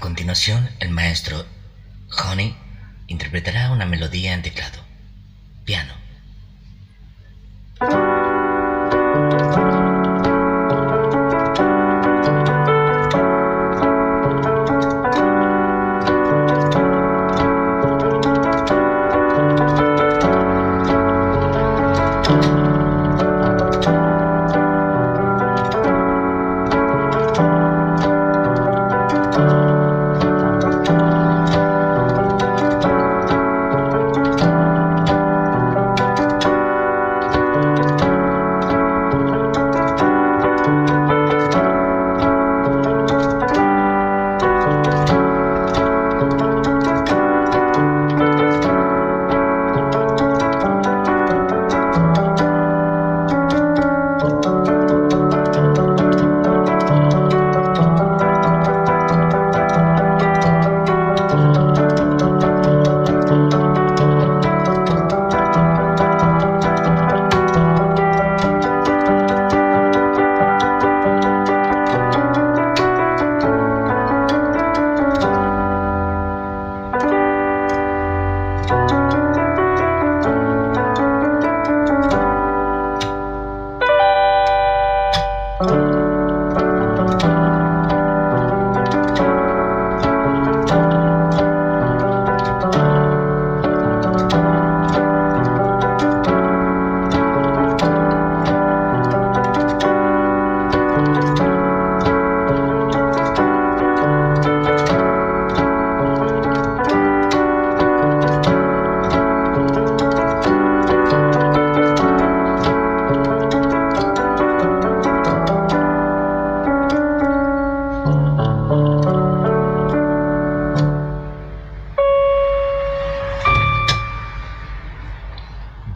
A continuación, el maestro Honey interpretará una melodía en teclado, piano.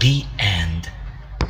beat